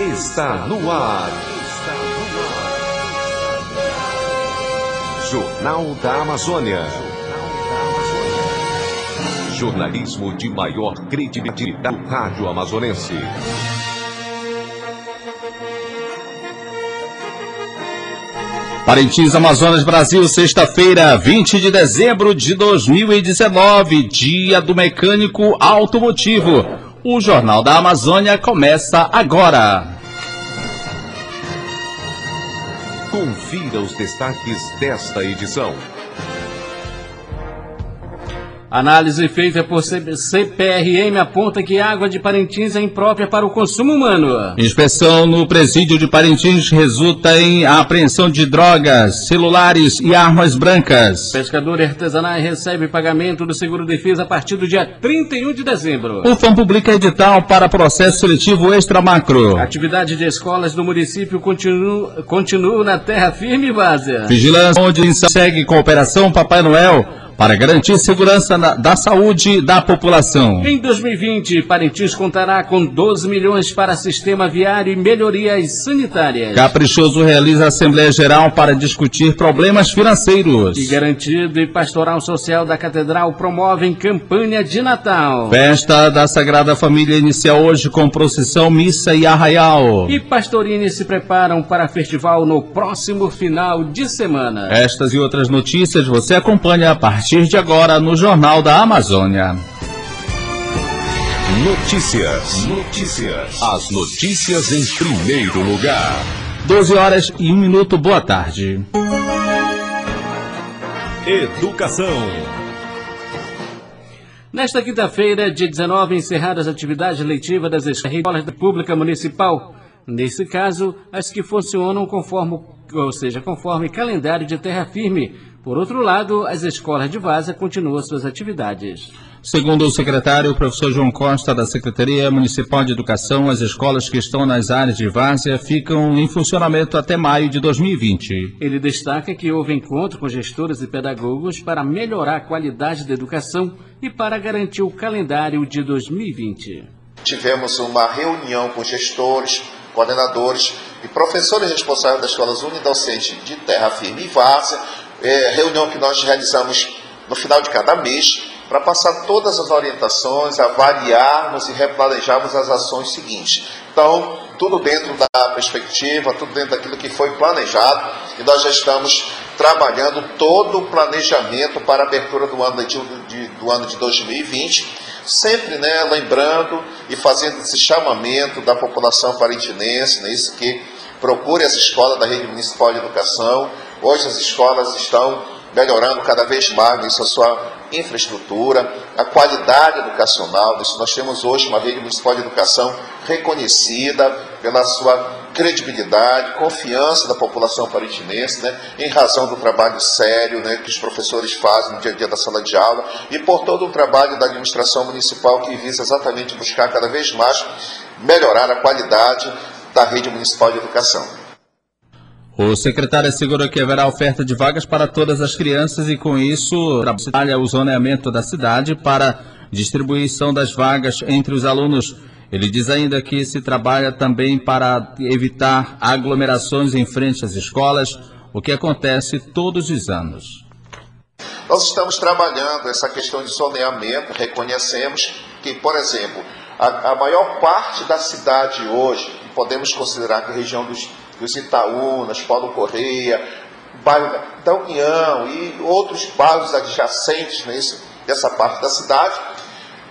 está no ar. Jornal da Amazônia. Jornalismo de maior credibilidade do rádio amazonense. Parintins, Amazonas, Brasil, sexta-feira, 20 de dezembro de 2019, dia do mecânico automotivo. O Jornal da Amazônia começa agora. Confira os destaques desta edição. Análise feita por CPRM aponta que a água de Parintins é imprópria para o consumo humano. Inspeção no presídio de Parintins resulta em apreensão de drogas, celulares e armas brancas. Pescador artesanal recebe pagamento do seguro defesa a partir do dia 31 de dezembro. O FAM publica edital para processo seletivo extra-macro. Atividade de escolas do município continua, continua na terra firme e várzea. Vigilância onde segue cooperação Papai Noel para garantir segurança na, da saúde da população. Em 2020, Parintins contará com 12 milhões para sistema viário e melhorias sanitárias. Caprichoso realiza Assembleia Geral para discutir problemas financeiros. E Garantido e Pastoral Social da Catedral promovem campanha de Natal. Festa da Sagrada Família inicia hoje com procissão, missa e arraial. E Pastorini se preparam para festival no próximo final de semana. Estas e outras notícias você acompanha a partir partir de agora no Jornal da Amazônia. Notícias. Notícias. As notícias em primeiro lugar. 12 horas e 1 minuto. Boa tarde. Educação. Nesta quinta-feira, dia 19, encerradas as atividades letivas das escolas da Pública Municipal. Nesse caso, as que funcionam conforme, ou seja, conforme calendário de terra firme, por outro lado, as escolas de Vaza continuam suas atividades. Segundo o secretário, o professor João Costa, da Secretaria Municipal de Educação, as escolas que estão nas áreas de várzea ficam em funcionamento até maio de 2020. Ele destaca que houve encontro com gestores e pedagogos para melhorar a qualidade da educação e para garantir o calendário de 2020. Tivemos uma reunião com gestores, coordenadores e professores responsáveis das escolas unidocentes de Terra Firme e Várzea é, reunião que nós realizamos no final de cada mês, para passar todas as orientações, avaliarmos e replanejarmos as ações seguintes. Então, tudo dentro da perspectiva, tudo dentro daquilo que foi planejado, e nós já estamos trabalhando todo o planejamento para a abertura do ano de, de, do ano de 2020, sempre né, lembrando e fazendo esse chamamento da população parintinense, né, isso que procure as escolas da rede municipal de educação, Hoje as escolas estão melhorando cada vez mais isso, a sua infraestrutura, a qualidade educacional. Isso nós temos hoje uma rede municipal de educação reconhecida pela sua credibilidade, confiança da população parintinense, né, em razão do trabalho sério né, que os professores fazem no dia a dia da sala de aula e por todo o trabalho da administração municipal que visa exatamente buscar cada vez mais melhorar a qualidade da rede municipal de educação. O secretário assegurou que haverá oferta de vagas para todas as crianças e, com isso, trabalha o zoneamento da cidade para distribuição das vagas entre os alunos. Ele diz ainda que se trabalha também para evitar aglomerações em frente às escolas, o que acontece todos os anos. Nós estamos trabalhando essa questão de zoneamento, reconhecemos que, por exemplo, a, a maior parte da cidade hoje, podemos considerar que a região dos dos Itaúnas, Paulo Correia, bairro da União e outros bairros adjacentes nesse, dessa parte da cidade,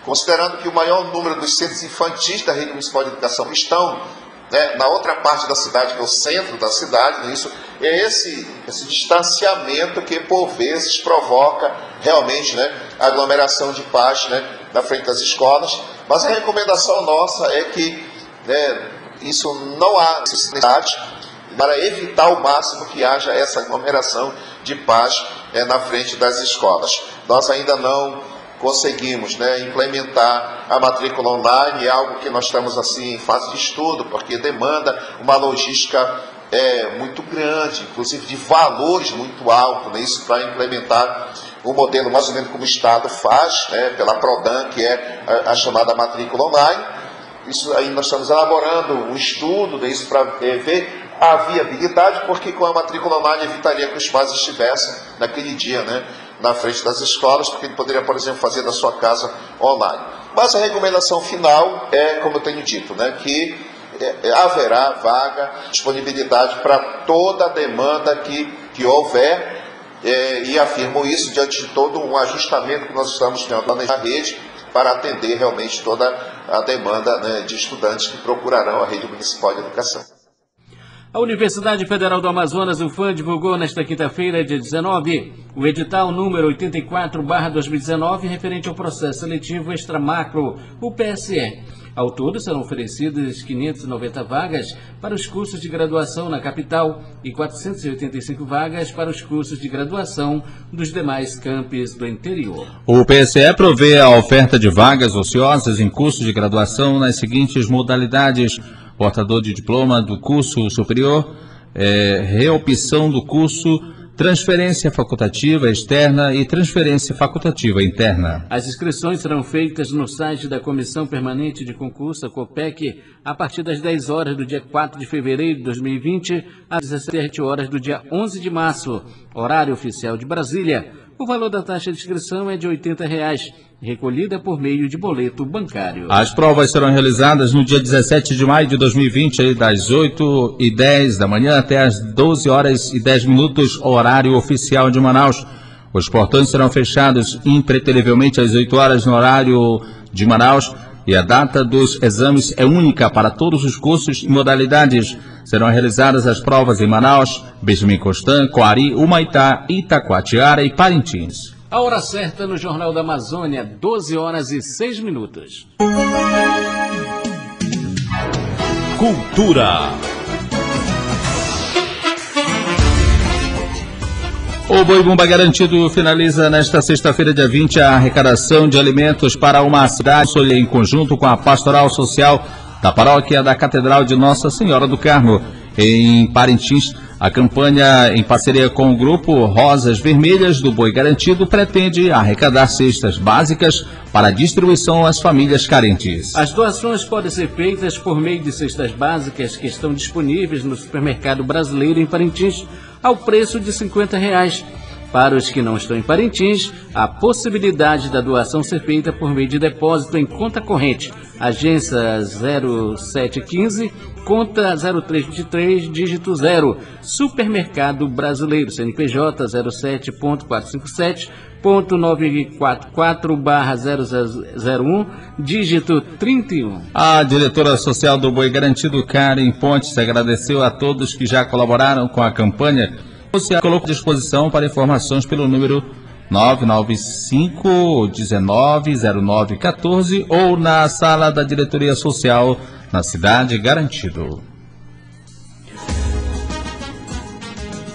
considerando que o maior número dos centros infantis da rede municipal de educação estão né, na outra parte da cidade, que é o centro da cidade, né, isso, é esse, esse distanciamento que por vezes provoca realmente né, aglomeração de pais né, na frente das escolas. Mas a recomendação nossa é que né, isso não há necessidade para evitar ao máximo que haja essa aglomeração de paz é, na frente das escolas. Nós ainda não conseguimos né, implementar a matrícula online, é algo que nós estamos assim em fase de estudo, porque demanda uma logística é, muito grande, inclusive de valores muito altos, né, isso para implementar o modelo mais ou menos como o Estado faz, né, pela PRODAN, que é a, a chamada matrícula online. Isso aí nós estamos elaborando um estudo disso para é, ver a viabilidade, porque com a matrícula online evitaria que os pais estivessem naquele dia, né? na frente das escolas, porque ele poderia, por exemplo, fazer da sua casa online. Mas a recomendação final é, como eu tenho dito, né, que é, é, haverá vaga, disponibilidade para toda a demanda que, que houver, é, e afirmo isso diante de todo um ajustamento que nós estamos tendo na rede para atender realmente toda a demanda né, de estudantes que procurarão a rede municipal de educação. A Universidade Federal do Amazonas, UFAM, divulgou nesta quinta-feira, dia 19, o edital número 84-2019, referente ao processo seletivo extramacro, o PSE. Ao todo, serão oferecidas 590 vagas para os cursos de graduação na capital e 485 vagas para os cursos de graduação dos demais campos do interior. O PSE provê a oferta de vagas ociosas em cursos de graduação nas seguintes modalidades portador de diploma do curso superior, é, reopção do curso, transferência facultativa externa e transferência facultativa interna. As inscrições serão feitas no site da Comissão Permanente de Concurso, a COPEC, a partir das 10 horas do dia 4 de fevereiro de 2020 às 17 horas do dia 11 de março, horário oficial de Brasília. O valor da taxa de inscrição é de R$ 80. Reais recolhida por meio de boleto bancário. As provas serão realizadas no dia 17 de maio de 2020, das 8 e 10 da manhã até as 12 horas e 10 minutos, horário oficial de Manaus. Os portões serão fechados impreterivelmente às 8 horas no horário de Manaus e a data dos exames é única para todos os cursos e modalidades. Serão realizadas as provas em Manaus, Benjamin Constant, Coari, Humaitá, Itacoatiara e Parintins. A hora certa no Jornal da Amazônia, 12 horas e 6 minutos. Cultura. O Boi Bumba Garantido finaliza nesta sexta-feira, dia 20, a arrecadação de alimentos para uma cidade em conjunto com a Pastoral Social da Paróquia da Catedral de Nossa Senhora do Carmo, em Parintins. A campanha, em parceria com o grupo Rosas Vermelhas do Boi Garantido, pretende arrecadar cestas básicas para distribuição às famílias carentes. As doações podem ser feitas por meio de cestas básicas que estão disponíveis no supermercado brasileiro em Parintins, ao preço de 50 reais. Para os que não estão em Parintins, a possibilidade da doação ser feita por meio de depósito em conta corrente, agência 0715, conta 0323, dígito 0, Supermercado Brasileiro, CNPJ 07.457.944-001, dígito 31. A diretora social do Boi Garantido, Karen Pontes, agradeceu a todos que já colaboraram com a campanha você coloca à disposição para informações pelo número 995 190914 ou na sala da diretoria social na cidade Garantido.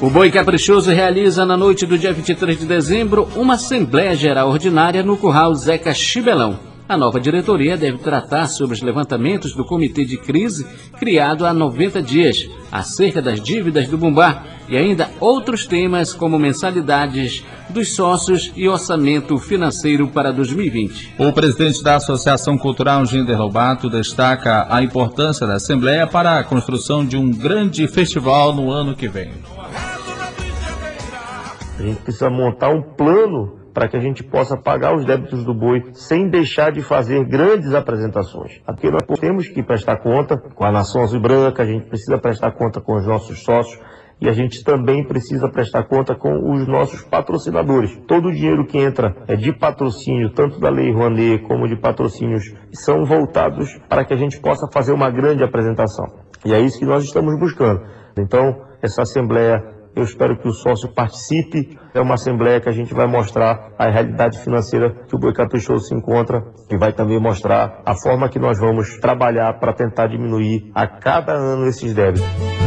O Boi Caprichoso realiza na noite do dia 23 de dezembro uma Assembleia Geral Ordinária no Curral Zeca Chibelão. A nova diretoria deve tratar sobre os levantamentos do comitê de crise criado há 90 dias, acerca das dívidas do Bumbá e ainda outros temas como mensalidades dos sócios e orçamento financeiro para 2020. O presidente da Associação Cultural, Ginder Lobato, destaca a importância da Assembleia para a construção de um grande festival no ano que vem. A gente precisa montar um plano para que a gente possa pagar os débitos do boi sem deixar de fazer grandes apresentações. Porque nós temos que prestar conta com a Nação Azul Branca, a gente precisa prestar conta com os nossos sócios, e a gente também precisa prestar conta com os nossos patrocinadores. Todo o dinheiro que entra é de patrocínio, tanto da Lei Rouanet como de patrocínios, são voltados para que a gente possa fazer uma grande apresentação. E é isso que nós estamos buscando. Então, essa Assembleia eu espero que o sócio participe. É uma assembleia que a gente vai mostrar a realidade financeira que o Boi Caprichoso se encontra e vai também mostrar a forma que nós vamos trabalhar para tentar diminuir a cada ano esses débitos.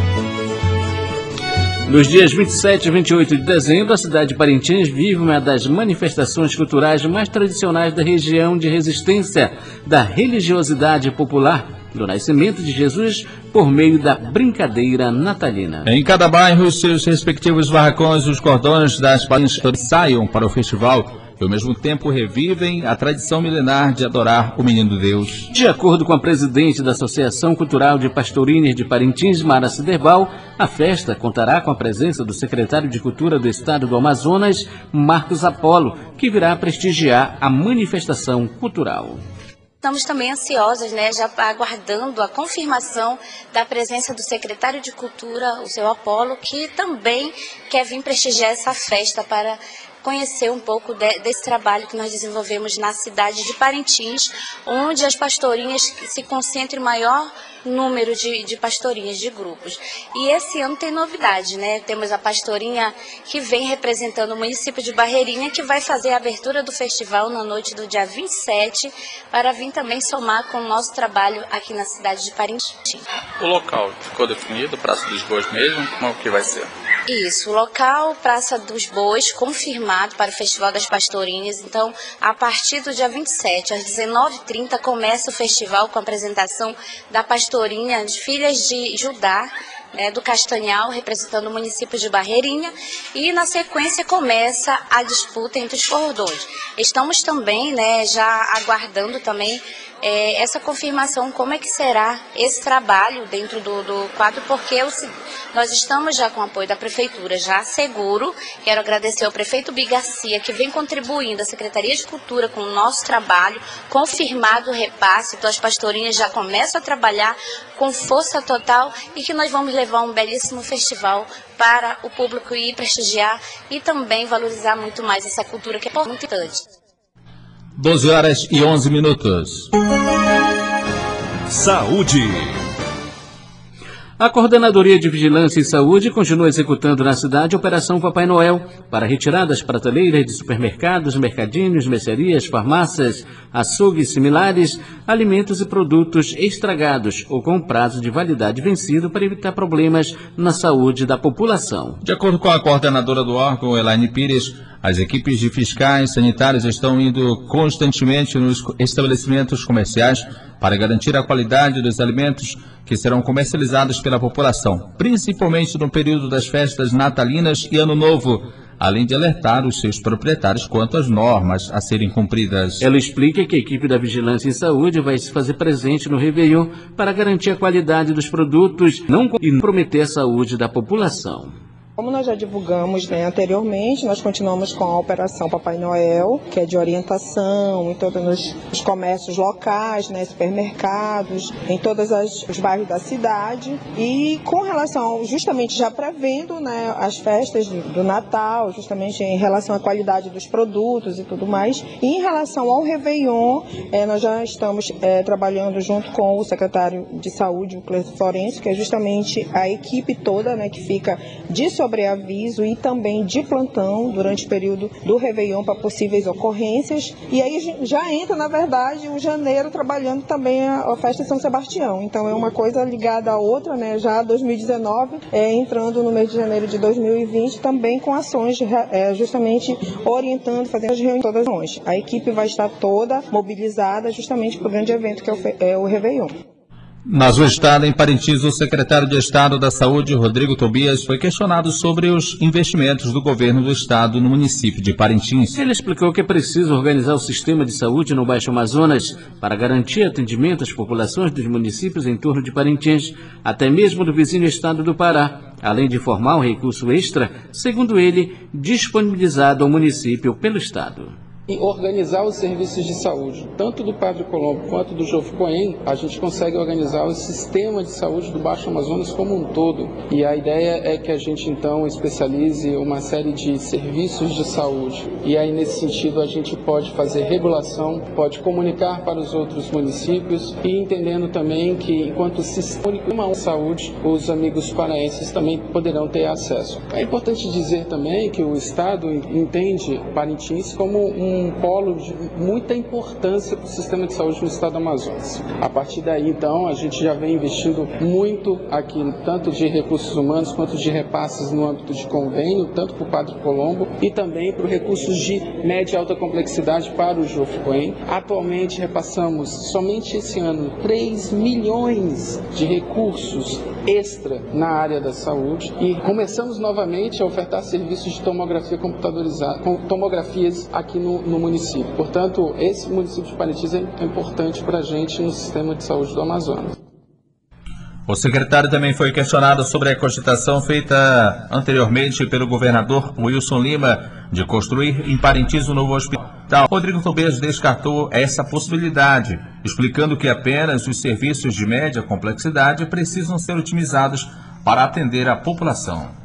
Nos dias 27 e 28 de dezembro, a cidade de Parintins vive uma das manifestações culturais mais tradicionais da região de resistência da religiosidade popular do nascimento de Jesus por meio da brincadeira natalina. Em cada bairro, seus respectivos barracões, os cordões das palhinhas saiam para o festival e ao mesmo tempo revivem a tradição milenar de adorar o Menino Deus. De acordo com a presidente da Associação Cultural de Pastorines de Parintins, Mara Ciderbal, a festa contará com a presença do secretário de Cultura do Estado do Amazonas, Marcos Apolo, que virá prestigiar a manifestação cultural. Estamos também ansiosas, né, já aguardando a confirmação da presença do secretário de Cultura, o seu Apolo, que também quer vir prestigiar essa festa para conhecer um pouco de, desse trabalho que nós desenvolvemos na cidade de Parintins, onde as pastorinhas se concentram em maior número de, de pastorinhas, de grupos. E esse ano tem novidade, né? Temos a pastorinha que vem representando o município de Barreirinha, que vai fazer a abertura do festival na noite do dia 27, para vir também somar com o nosso trabalho aqui na cidade de Parintins. O local ficou definido, Praça dos Bois mesmo? Como é que vai ser? Isso, local Praça dos Bois, confirmado para o Festival das Pastorinhas. Então, a partir do dia 27, às 19h30, começa o festival com a apresentação da pastorinha de Filhas de Judá, né, do Castanhal, representando o município de Barreirinha, e na sequência começa a disputa entre os cordões. Estamos também né, já aguardando também é, essa confirmação, como é que será esse trabalho dentro do, do quadro, porque o, nós estamos já com o apoio da Prefeitura, já seguro. Quero agradecer ao prefeito Bigarcia, que vem contribuindo, a Secretaria de Cultura, com o nosso trabalho, confirmado o repasse, então as pastorinhas já começam a trabalhar com força total e que nós vamos levar um belíssimo festival para o público ir prestigiar e também valorizar muito mais essa cultura que é importante. 12 horas e 11 minutos. Saúde. A Coordenadoria de Vigilância e Saúde continua executando na cidade a Operação Papai Noel para retirar das prateleiras de supermercados, mercadinhos, mercearias, farmácias, açougues similares, alimentos e produtos estragados ou com prazo de validade vencido para evitar problemas na saúde da população. De acordo com a coordenadora do órgão, Elaine Pires, as equipes de fiscais sanitários estão indo constantemente nos estabelecimentos comerciais para garantir a qualidade dos alimentos que serão comercializados pela população, principalmente no período das festas natalinas e Ano Novo, além de alertar os seus proprietários quanto às normas a serem cumpridas. Ela explica que a equipe da Vigilância em Saúde vai se fazer presente no Réveillon para garantir a qualidade dos produtos não e comprometer a saúde da população. Como nós já divulgamos né, anteriormente, nós continuamos com a Operação Papai Noel, que é de orientação em todos os comércios locais, né, supermercados, em todos os bairros da cidade. E com relação, justamente já prevendo né, as festas do Natal, justamente em relação à qualidade dos produtos e tudo mais. E em relação ao Réveillon, é, nós já estamos é, trabalhando junto com o secretário de Saúde, o Cleiton Florencio, que é justamente a equipe toda né, que fica de sobreaviso e também de plantão durante o período do Réveillon para possíveis ocorrências. E aí já entra, na verdade, o janeiro trabalhando também a, festa de São Sebastião. Então é uma coisa ligada à outra, né? Já 2019, é, entrando no mês de janeiro de 2020, também com ações é, justamente orientando, fazendo as reuniões todas longe. A equipe vai estar toda mobilizada justamente para o grande evento que é o, é o Réveillon. Na sua estada em Parintins, o secretário de Estado da Saúde, Rodrigo Tobias, foi questionado sobre os investimentos do governo do Estado no município de Parintins. Ele explicou que é preciso organizar o sistema de saúde no Baixo Amazonas para garantir atendimento às populações dos municípios em torno de Parintins, até mesmo do vizinho estado do Pará, além de formar um recurso extra, segundo ele, disponibilizado ao município pelo Estado e organizar os serviços de saúde, tanto do Padre Colombo quanto do Joficoen, a gente consegue organizar o sistema de saúde do Baixo Amazonas como um todo. E a ideia é que a gente então especialize uma série de serviços de saúde. E aí nesse sentido a gente pode fazer regulação, pode comunicar para os outros municípios e entendendo também que enquanto sistema de saúde, os amigos paraenses também poderão ter acesso. É importante dizer também que o Estado entende Parintins como um um polo de muita importância para o sistema de saúde no estado do Amazonas. A partir daí, então, a gente já vem investindo muito aqui, tanto de recursos humanos quanto de repasses no âmbito de convênio, tanto para o Padre Colombo e também para recursos de média e alta complexidade para o Jofcoen. Atualmente repassamos somente esse ano 3 milhões de recursos extra na área da saúde e começamos novamente a ofertar serviços de tomografia computadorizada, tomografias aqui no no município. Portanto, esse município de Parintins é importante para a gente no sistema de saúde do Amazonas. O secretário também foi questionado sobre a cogitação feita anteriormente pelo governador Wilson Lima de construir em Parintins um novo hospital. Rodrigo Tobias descartou essa possibilidade, explicando que apenas os serviços de média complexidade precisam ser otimizados para atender a população.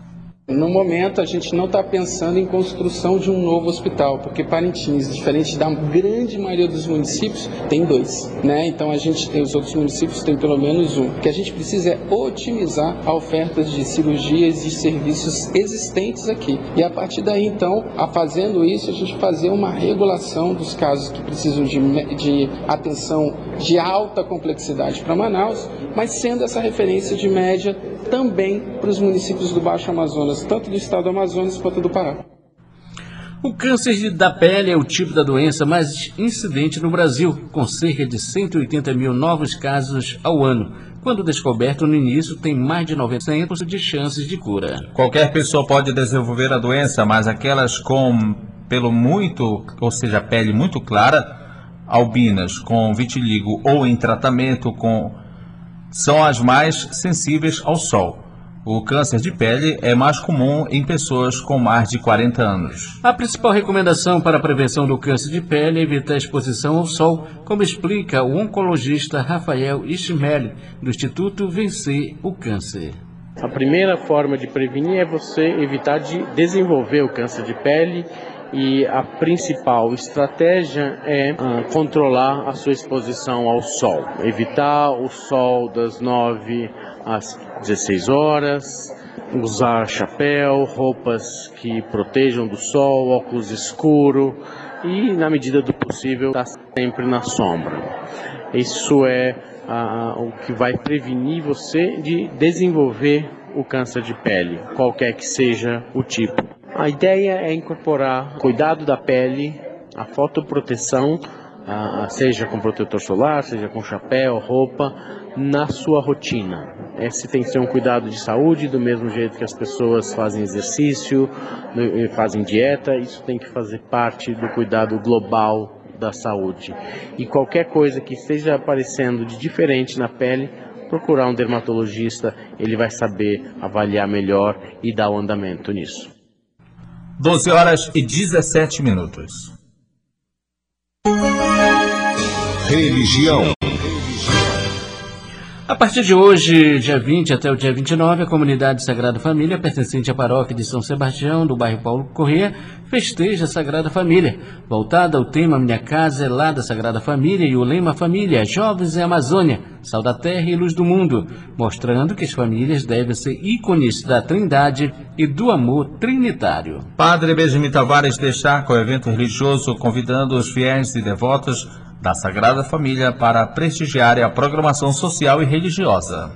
No momento, a gente não está pensando em construção de um novo hospital, porque Parintins, diferente da grande maioria dos municípios, tem dois. Né? Então, a gente tem os outros municípios tem pelo menos um. O que a gente precisa é otimizar a oferta de cirurgias e serviços existentes aqui. E a partir daí, então, a fazendo isso, a gente fazer uma regulação dos casos que precisam de, de atenção de alta complexidade para Manaus, mas sendo essa referência de média também para os municípios do Baixo Amazonas, tanto do estado do Amazonas quanto do Pará. O câncer da pele é o tipo da doença mais incidente no Brasil, com cerca de 180 mil novos casos ao ano. Quando descoberto no início, tem mais de 90% de chances de cura. Qualquer pessoa pode desenvolver a doença, mas aquelas com pelo muito, ou seja, pele muito clara, albinas com vitiligo ou em tratamento com são as mais sensíveis ao sol. O câncer de pele é mais comum em pessoas com mais de 40 anos. A principal recomendação para a prevenção do câncer de pele é evitar a exposição ao sol, como explica o oncologista Rafael Ishmael, do Instituto Vencer o Câncer. A primeira forma de prevenir é você evitar de desenvolver o câncer de pele e a principal estratégia é uh, controlar a sua exposição ao sol, evitar o sol das 9 às 16 horas, usar chapéu, roupas que protejam do sol, óculos escuro e, na medida do possível, estar sempre na sombra. Isso é uh, o que vai prevenir você de desenvolver o câncer de pele, qualquer que seja o tipo. A ideia é incorporar cuidado da pele, a fotoproteção, seja com protetor solar, seja com chapéu, roupa, na sua rotina. Esse tem que ser um cuidado de saúde, do mesmo jeito que as pessoas fazem exercício, fazem dieta, isso tem que fazer parte do cuidado global da saúde. E qualquer coisa que esteja aparecendo de diferente na pele, procurar um dermatologista, ele vai saber avaliar melhor e dar o andamento nisso. 12 horas e 17 minutos. Religião. A partir de hoje, dia 20 até o dia 29, a comunidade Sagrada Família, pertencente à paróquia de São Sebastião, do bairro Paulo Corrêa, festeja a Sagrada Família. Voltada ao tema Minha Casa é lá da Sagrada Família e o lema Família, Jovens e Amazônia, Sal da Terra e Luz do Mundo, mostrando que as famílias devem ser ícones da Trindade e do amor trinitário. Padre Benjamin Tavares destaca o evento religioso, convidando os fiéis e devotos da Sagrada Família para prestigiar a programação social e religiosa.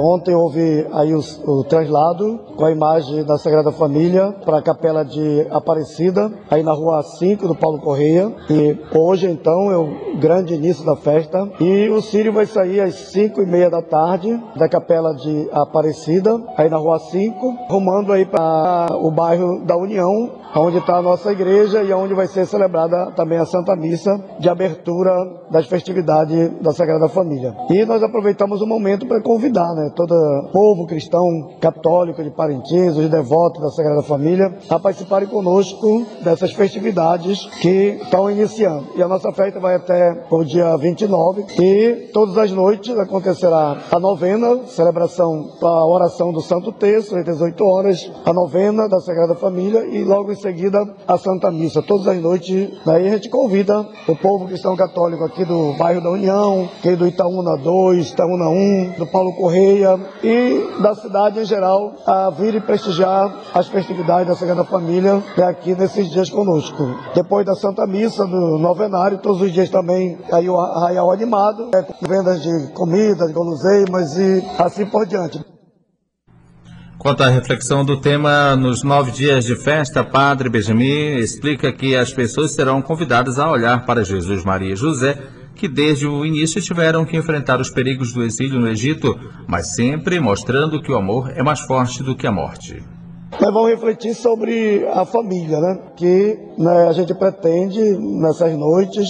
Ontem houve aí o, o, traslado com a imagem da Sagrada Família para a Capela de Aparecida, aí na rua 5 do Paulo Correia. E hoje, então, é o grande início da festa. E o Sírio vai sair às 5 e meia da tarde da Capela de Aparecida, aí na rua 5, rumando aí para o bairro da União, onde está a nossa igreja e onde vai ser celebrada também a Santa Missa de abertura das festividades da Sagrada Família. E nós aproveitamos o momento para convidar né, todo o povo cristão católico de Parintins, os devotos da Sagrada Família, a participarem conosco dessas festividades que estão iniciando. E a nossa festa vai até o dia 29 e todas as noites acontecerá a novena, celebração a oração do Santo Terço, às 18 horas, a novena da Sagrada Família e logo em seguida a Santa Missa, todas as noites. Daí a gente convida o povo cristão católico aqui do bairro da União, aqui do Itaúna 2, Itaúna 1, do Paulo Correia e da cidade em geral a vir e prestigiar as festividades da Sagrada Família aqui nesses dias conosco. Depois da Santa Missa, do novenário, todos os dias também aí o arraial animado, é, com vendas de comida, de guloseimas e assim por diante. Quanto à reflexão do tema, nos nove dias de festa, Padre Benjamin explica que as pessoas serão convidadas a olhar para Jesus, Maria e José, que desde o início tiveram que enfrentar os perigos do exílio no Egito, mas sempre mostrando que o amor é mais forte do que a morte. Nós vamos refletir sobre a família, né? Que né, a gente pretende, nessas noites,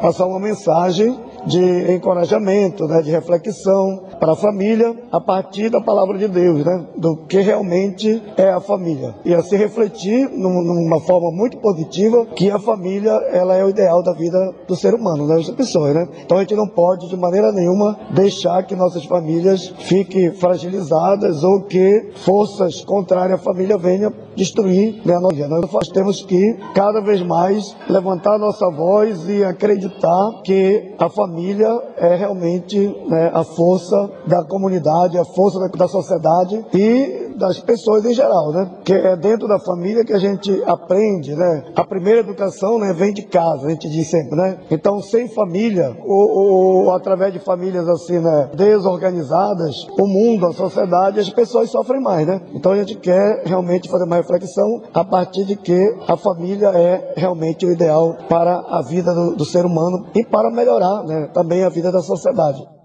passar uma mensagem de encorajamento, né, de reflexão para a família a partir da palavra de Deus, né, do que realmente é a família. E assim refletir numa forma muito positiva que a família ela é o ideal da vida do ser humano, né, das pessoas, né. Então a gente não pode de maneira nenhuma deixar que nossas famílias fiquem fragilizadas ou que forças contrárias à família venham destruir né, a nossa vida. Nós temos que cada vez mais levantar nossa voz e acreditar que a família é realmente né, a força da comunidade, a força da, da sociedade e das pessoas em geral, né? Que é dentro da família que a gente aprende, né? A primeira educação, né, vem de casa, a gente diz sempre, né? Então, sem família ou, ou através de famílias assim, né, desorganizadas, o mundo, a sociedade, as pessoas sofrem mais, né? Então, a gente quer realmente fazer uma reflexão a partir de que a família é realmente o ideal para a vida do, do ser humano e para melhorar, né, também a vida da sociedade.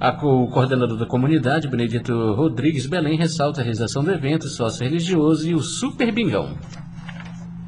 O coordenador da comunidade, Benedito Rodrigues Belém, ressalta a realização do evento sócio-religioso e o Super Bingão.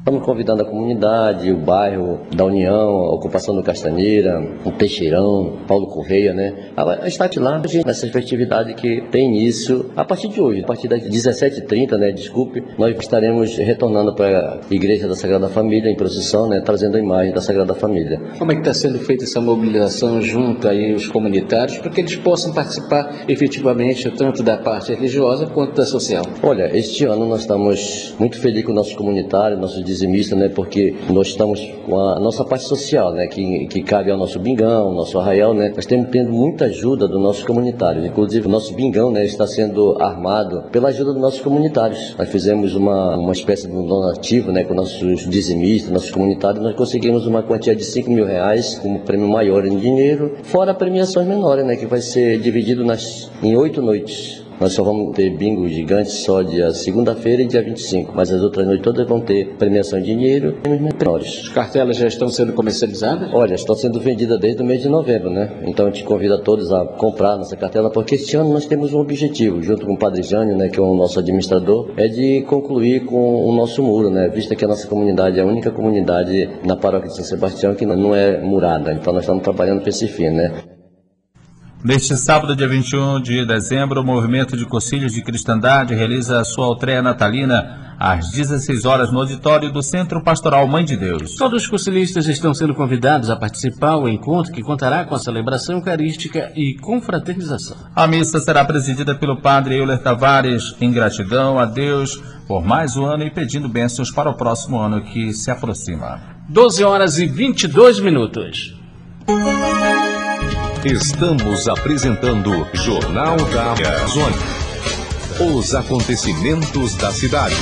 Estamos convidando a comunidade, o bairro da União, a ocupação do Castanheira, o Peixeirão, Paulo Correia, né? A estar lá nessa festividade que tem início a partir de hoje, a partir das 17h30, né? Desculpe, nós estaremos retornando para a Igreja da Sagrada Família em procissão, né? Trazendo a imagem da Sagrada Família. Como é que está sendo feita essa mobilização junto aí os comunitários para que eles possam participar efetivamente tanto da parte religiosa quanto da social? Olha, este ano nós estamos muito felizes com nossos comunitários, nossos dizimista, né? Porque nós estamos com a nossa parte social, né? Que, que cabe ao nosso bingão, ao nosso arraial, né? Nós temos tendo muita ajuda dos nossos comunitários. Inclusive, o nosso bingão, né? Está sendo armado pela ajuda dos nossos comunitários. Nós fizemos uma, uma espécie de donativo, né? Com nossos dizimistas, nossos comunitários. Nós conseguimos uma quantia de 5 mil reais como prêmio maior em dinheiro, fora premiações menores, né? Que vai ser dividido nas, em oito noites. Nós só vamos ter bingo gigante só dia segunda-feira e dia 25, mas as outras noites todas vão ter premiação em dinheiro e menores. As cartelas já estão sendo comercializadas? Olha, estão sendo vendidas desde o mês de novembro, né? Então a gente convida todos a comprar nossa cartela, porque este ano nós temos um objetivo, junto com o Padre Jânio, né, que é o nosso administrador, é de concluir com o nosso muro, né? Vista que a nossa comunidade é a única comunidade na paróquia de São Sebastião que não é murada. Então nós estamos trabalhando para esse fim, né? Neste sábado, dia 21 de dezembro, o Movimento de Concílios de Cristandade realiza a sua altreia natalina às 16 horas no auditório do Centro Pastoral Mãe de Deus. Todos os conciliistas estão sendo convidados a participar do encontro que contará com a celebração eucarística e confraternização. A missa será presidida pelo padre Euler Tavares em gratidão a Deus por mais um ano e pedindo bênçãos para o próximo ano que se aproxima. 12 horas e 22 minutos. Estamos apresentando Jornal da Amazônia. Os acontecimentos da cidade.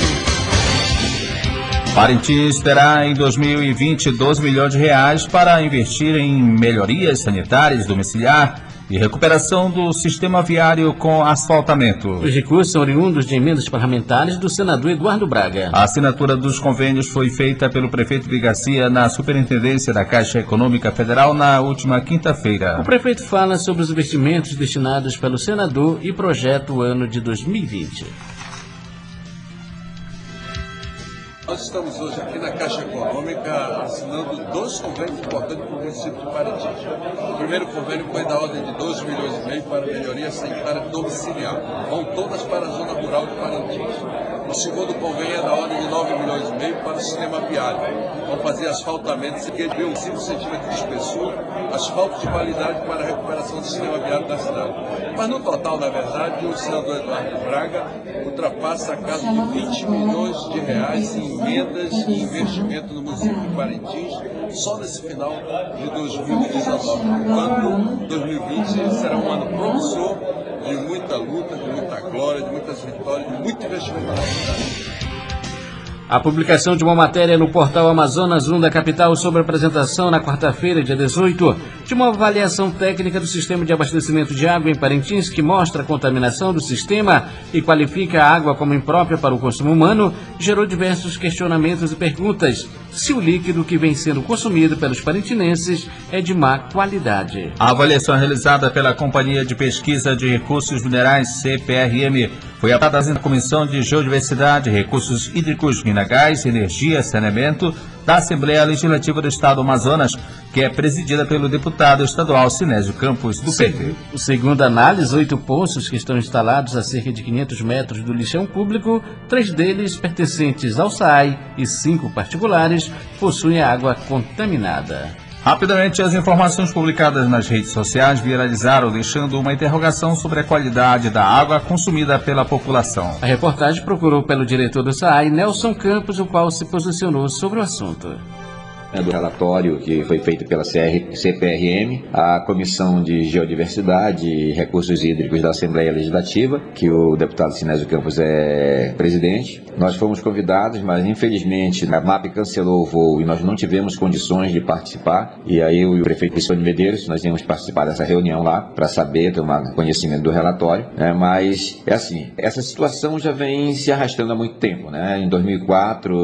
Parintins terá em 2020 12 milhões de reais para investir em melhorias sanitárias domiciliar e recuperação do sistema viário com asfaltamento. Os recursos são oriundos de emendas parlamentares do senador Eduardo Braga. A assinatura dos convênios foi feita pelo prefeito de Garcia na Superintendência da Caixa Econômica Federal na última quinta-feira. O prefeito fala sobre os investimentos destinados pelo senador e projeto ano de 2020. Nós estamos hoje aqui na Caixa Econômica assinando dois convênios importantes para o município de Parintins. O primeiro convênio foi da ordem de 2 milhões e meio para melhoria sanitária domiciliar. Vão todas para a zona rural de Parintins. O segundo convênio é da ordem de 9 milhões e meio para o sistema viário. Vão fazer asfaltamentos que deu 5 centímetros de espessura, asfalto de qualidade para a recuperação do sistema viário da cidade. Mas no total, na verdade, o senador Eduardo Braga ultrapassa a casa de 20 milhões de reais em emendas e investimento no município de Parintins só nesse final de 2019. Enquanto 2020 será um ano promissor de muita luta, de muita glória, de muitas vitórias, de muito investimento na cidade. A publicação de uma matéria no portal Amazonas 1 da capital sobre a apresentação na quarta-feira, dia 18, de uma avaliação técnica do sistema de abastecimento de água em Parintins que mostra a contaminação do sistema e qualifica a água como imprópria para o consumo humano, gerou diversos questionamentos e perguntas. se o líquido que vem sendo consumido pelos parentinenses é de má qualidade. A avaliação realizada pela Companhia de Pesquisa de Recursos Minerais, CPRM, foi aprovada na Comissão de Geodiversidade, Recursos Hídricos, Minas Energia Saneamento da Assembleia Legislativa do Estado do Amazonas, que é presidida pelo deputado estadual Sinésio Campos, do PT. Segundo a análise, oito poços que estão instalados a cerca de 500 metros do lixão público, três deles pertencentes ao SAI e cinco particulares, possuem água contaminada. Rapidamente, as informações publicadas nas redes sociais viralizaram, deixando uma interrogação sobre a qualidade da água consumida pela população. A reportagem procurou pelo diretor do SAI, Nelson Campos, o qual se posicionou sobre o assunto né, do relatório que foi feito pela CR, CPRM, a Comissão de Geodiversidade e Recursos Hídricos da Assembleia Legislativa, que o deputado Sinésio Campos é presidente. Nós fomos convidados, mas infelizmente a MAP cancelou o voo e nós não tivemos condições de participar. E aí o prefeito Cristiano Medeiros, nós íamos participar dessa reunião lá para saber, tomar conhecimento do relatório. Né? Mas é assim, essa situação já vem se arrastando há muito tempo. Né? Em 2004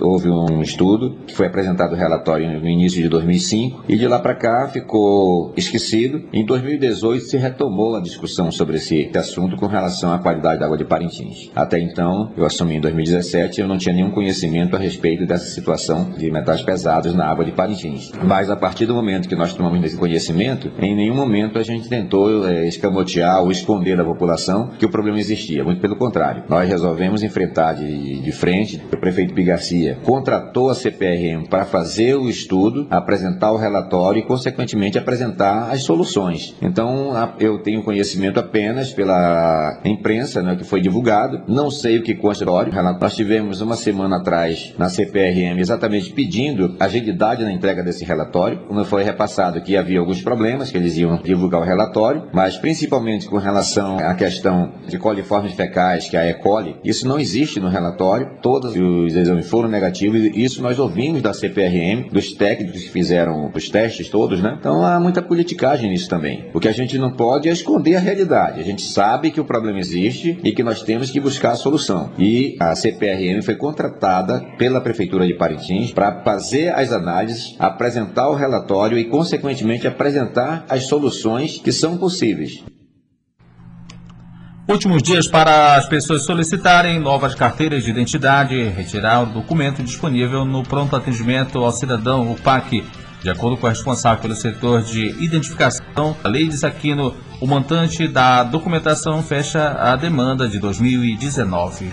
houve um estudo que foi apresentado relatório no início de 2005 e de lá para cá ficou esquecido. Em 2018 se retomou a discussão sobre esse assunto com relação à qualidade da água de Parintins. Até então, eu assumi em 2017, eu não tinha nenhum conhecimento a respeito dessa situação de metais pesados na água de Parintins. Mas a partir do momento que nós tomamos esse conhecimento, em nenhum momento a gente tentou é, escamotear ou esconder da população que o problema existia. Muito pelo contrário, nós resolvemos enfrentar de, de frente. O prefeito Pigarcia contratou a CPRM para fazer fazer o estudo, apresentar o relatório e, consequentemente, apresentar as soluções. Então, eu tenho conhecimento apenas pela imprensa, né, que foi divulgado. Não sei o que consta do relatório. Nós tivemos uma semana atrás na CPRM exatamente pedindo agilidade na entrega desse relatório. Como foi repassado que havia alguns problemas, que eles iam divulgar o relatório, mas principalmente com relação à questão de coliformes fecais, que é a E. coli, isso não existe no relatório. Todos os exames foram negativos e isso nós ouvimos da CPRM dos técnicos que fizeram os testes todos, né? Então há muita politicagem nisso também. O que a gente não pode é esconder a realidade. A gente sabe que o problema existe e que nós temos que buscar a solução. E a CPRM foi contratada pela Prefeitura de Parintins para fazer as análises, apresentar o relatório e, consequentemente, apresentar as soluções que são possíveis. Últimos dias para as pessoas solicitarem novas carteiras de identidade e retirar o documento disponível no pronto atendimento ao cidadão, o PAC. De acordo com a responsável pelo setor de identificação, a lei diz aqui no o montante da documentação fecha a demanda de 2019.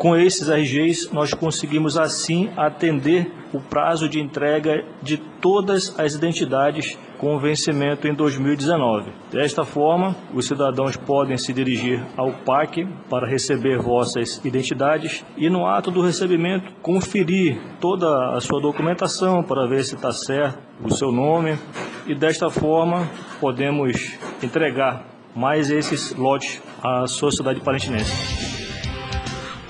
Com esses RGs, nós conseguimos assim atender o prazo de entrega de todas as identidades com vencimento em 2019. Desta forma, os cidadãos podem se dirigir ao PAC para receber vossas identidades e, no ato do recebimento, conferir toda a sua documentação para ver se está certo o seu nome e, desta forma, podemos entregar mais esses lotes à sociedade parentinense.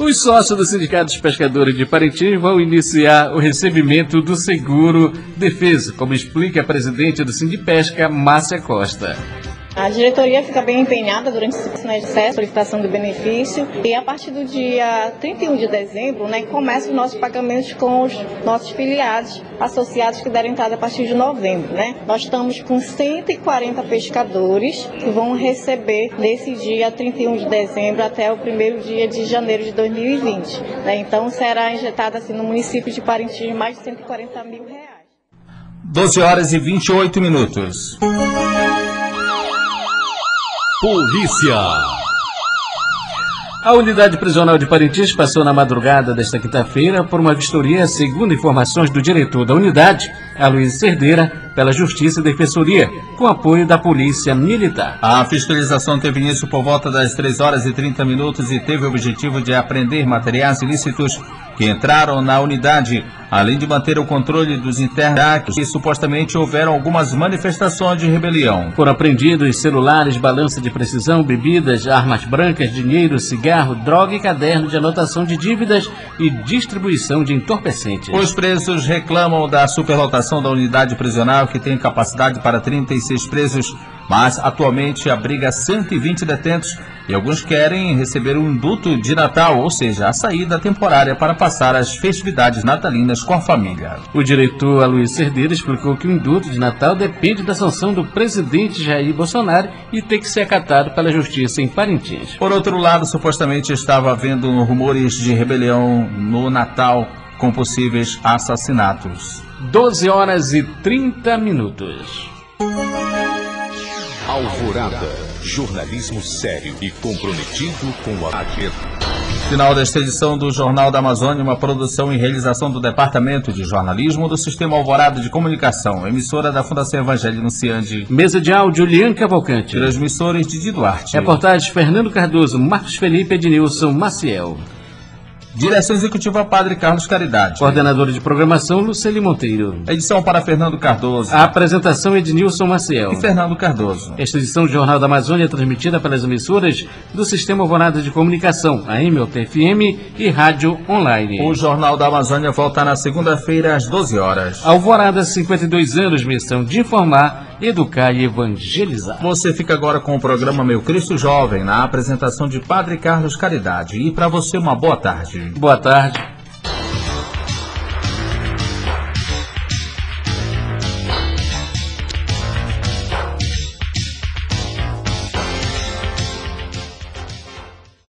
Os sócios do Sindicato dos Pescadores de Parintins vão iniciar o recebimento do seguro defesa, como explica a presidente do Sindipesca, Márcia Costa. A diretoria fica bem empenhada durante esse processo de solicitação do benefício e a partir do dia 31 de dezembro, né, começa os nossos pagamentos com os nossos filiados associados que deram entrada a partir de novembro, né? Nós estamos com 140 pescadores que vão receber nesse dia 31 de dezembro até o primeiro dia de janeiro de 2020. Né? Então será injetado assim no município de Parintins mais de 140 mil reais. 12 horas e 28 minutos. Polícia. A unidade prisional de Parintins passou na madrugada desta quinta-feira por uma vistoria, segundo informações do diretor da unidade, Aloysio Cerdeira, pela Justiça e Defensoria, com apoio da Polícia Militar. A fiscalização teve início por volta das 3 horas e 30 minutos e teve o objetivo de apreender materiais ilícitos que entraram na unidade, além de manter o controle dos internos que supostamente houveram algumas manifestações de rebelião. Foram apreendidos celulares, balança de precisão, bebidas, armas brancas, dinheiro, cigarro, droga e caderno de anotação de dívidas e distribuição de entorpecentes. Os presos reclamam da superlotação da unidade prisional, que tem capacidade para 36 presos mas atualmente abriga 120 detentos e alguns querem receber um induto de Natal, ou seja, a saída temporária para passar as festividades natalinas com a família. O diretor Luiz Cerdeira explicou que o induto de Natal depende da sanção do presidente Jair Bolsonaro e tem que ser acatado pela justiça em Parintins. Por outro lado, supostamente estava havendo rumores de rebelião no Natal com possíveis assassinatos. 12 horas e 30 minutos. Alvorada. Jornalismo sério e comprometido com a agenda. Final desta edição do Jornal da Amazônia, uma produção e realização do Departamento de Jornalismo do Sistema Alvorada de Comunicação, emissora da Fundação Evangelho Nunciande. Mesa de áudio, Lian Cavalcante. Transmissores de Duarte. Reportagens, Fernando Cardoso, Marcos Felipe Ednilson Maciel. Direção Executiva Padre Carlos Caridade. Coordenadora de Programação, Luceli Monteiro. Edição para Fernando Cardoso. A apresentação, Ednilson Maciel. E Fernando Cardoso. Esta edição do Jornal da Amazônia é transmitida pelas emissoras do Sistema Alvorada de Comunicação, a MOTFM e Rádio Online. O Jornal da Amazônia volta na segunda-feira às 12 horas. Alvorada, 52 anos, missão de informar, educar e evangelizar. Você fica agora com o programa Meu Cristo Jovem, na apresentação de Padre Carlos Caridade. E para você, uma boa tarde. Boa tarde.